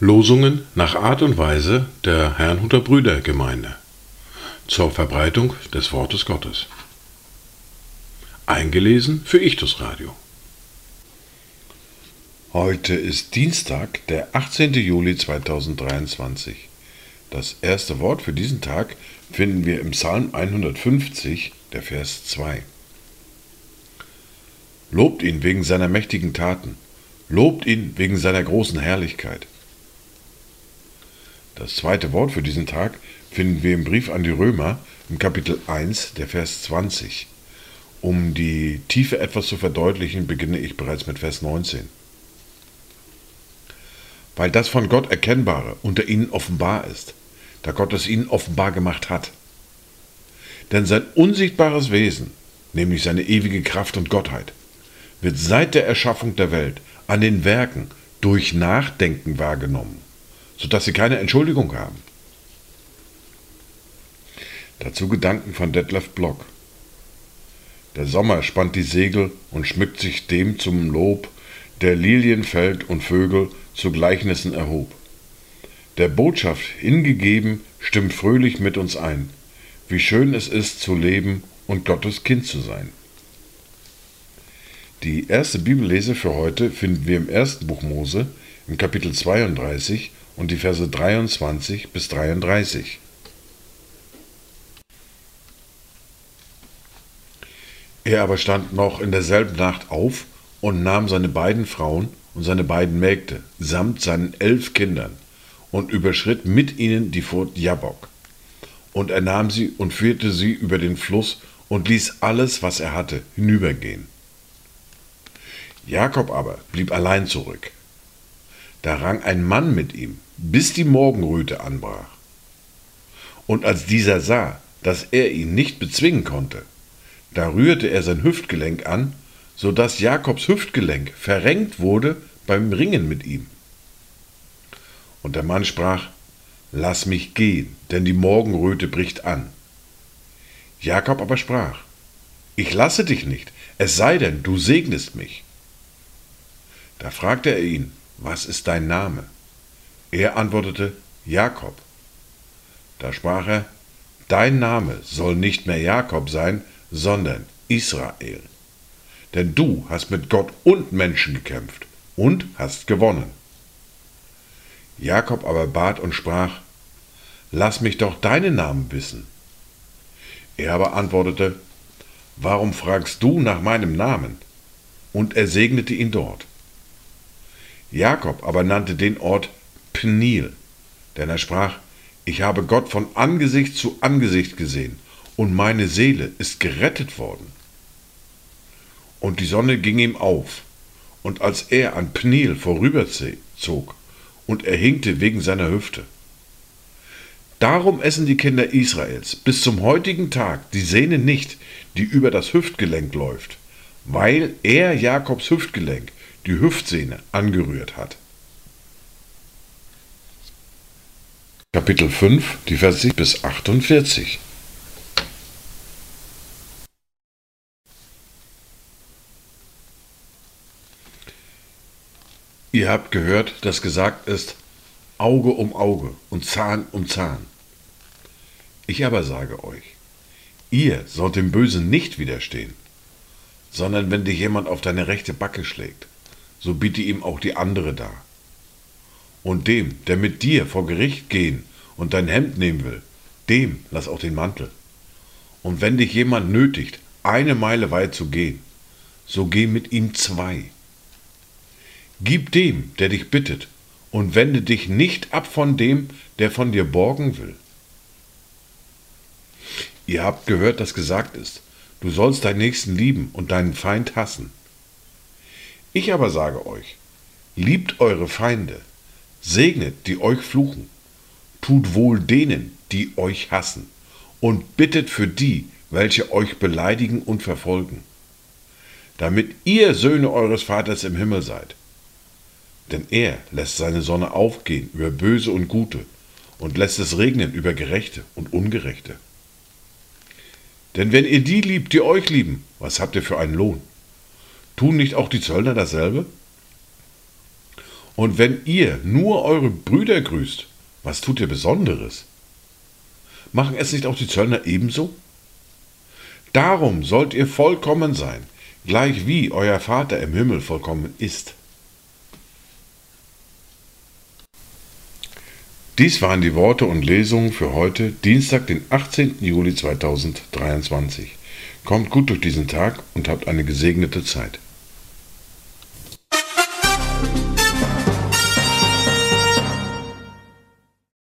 Losungen nach Art und Weise der Herrnhuter Brüdergemeinde zur Verbreitung des Wortes Gottes. Eingelesen für Ichtus Radio. Heute ist Dienstag, der 18. Juli 2023. Das erste Wort für diesen Tag finden wir im Psalm 150, der Vers 2. Lobt ihn wegen seiner mächtigen Taten, lobt ihn wegen seiner großen Herrlichkeit. Das zweite Wort für diesen Tag finden wir im Brief an die Römer im Kapitel 1, der Vers 20. Um die Tiefe etwas zu verdeutlichen, beginne ich bereits mit Vers 19. Weil das von Gott Erkennbare unter ihnen offenbar ist, da Gott es ihnen offenbar gemacht hat. Denn sein unsichtbares Wesen, nämlich seine ewige Kraft und Gottheit, wird seit der Erschaffung der Welt an den Werken durch Nachdenken wahrgenommen sodass sie keine Entschuldigung haben. Dazu Gedanken von Detlef Block. Der Sommer spannt die Segel und schmückt sich dem zum Lob, der Lilien, Feld und Vögel zu Gleichnissen erhob. Der Botschaft hingegeben, stimmt fröhlich mit uns ein, wie schön es ist zu leben und Gottes Kind zu sein. Die erste Bibellese für heute finden wir im ersten Buch Mose, im Kapitel 32 und die Verse 23 bis 33. Er aber stand noch in derselben Nacht auf und nahm seine beiden Frauen und seine beiden Mägde samt seinen elf Kindern und überschritt mit ihnen die Furt Jabok. Und er nahm sie und führte sie über den Fluss und ließ alles, was er hatte, hinübergehen. Jakob aber blieb allein zurück. Da rang ein Mann mit ihm, bis die Morgenröte anbrach. Und als dieser sah, dass er ihn nicht bezwingen konnte, da rührte er sein Hüftgelenk an, so dass Jakobs Hüftgelenk verrenkt wurde beim Ringen mit ihm. Und der Mann sprach, Lass mich gehen, denn die Morgenröte bricht an. Jakob aber sprach, Ich lasse dich nicht, es sei denn, du segnest mich. Da fragte er ihn, Was ist dein Name? Er antwortete, Jakob. Da sprach er, Dein Name soll nicht mehr Jakob sein, sondern Israel. Denn du hast mit Gott und Menschen gekämpft und hast gewonnen. Jakob aber bat und sprach, Lass mich doch deinen Namen wissen. Er aber antwortete, Warum fragst du nach meinem Namen? Und er segnete ihn dort. Jakob aber nannte den Ort Pnil, denn er sprach, ich habe Gott von Angesicht zu Angesicht gesehen, und meine Seele ist gerettet worden. Und die Sonne ging ihm auf, und als er an Pnil vorüberzog, und er hinkte wegen seiner Hüfte. Darum essen die Kinder Israels bis zum heutigen Tag die Sehne nicht, die über das Hüftgelenk läuft, weil er Jakobs Hüftgelenk, die Hüftsehne, angerührt hat. Kapitel 5, die Verse bis 48. Ihr habt gehört, dass gesagt ist, Auge um Auge und Zahn um Zahn. Ich aber sage euch, ihr sollt dem Bösen nicht widerstehen, sondern wenn dich jemand auf deine rechte Backe schlägt, so biete ihm auch die andere dar und dem, der mit dir vor Gericht gehen und dein Hemd nehmen will, dem lass auch den Mantel. Und wenn dich jemand nötigt, eine Meile weit zu gehen, so geh mit ihm zwei. Gib dem, der dich bittet, und wende dich nicht ab von dem, der von dir borgen will. Ihr habt gehört, dass gesagt ist, du sollst deinen Nächsten lieben und deinen Feind hassen. Ich aber sage euch, liebt eure Feinde, Segnet, die euch fluchen, tut wohl denen, die euch hassen, und bittet für die, welche euch beleidigen und verfolgen, damit ihr Söhne eures Vaters im Himmel seid. Denn er lässt seine Sonne aufgehen über Böse und Gute und lässt es regnen über Gerechte und Ungerechte. Denn wenn ihr die liebt, die euch lieben, was habt ihr für einen Lohn? Tun nicht auch die Zöllner dasselbe? Und wenn ihr nur eure Brüder grüßt, was tut ihr Besonderes? Machen es nicht auch die Zöllner ebenso? Darum sollt ihr vollkommen sein, gleich wie euer Vater im Himmel vollkommen ist. Dies waren die Worte und Lesungen für heute, Dienstag, den 18. Juli 2023. Kommt gut durch diesen Tag und habt eine gesegnete Zeit.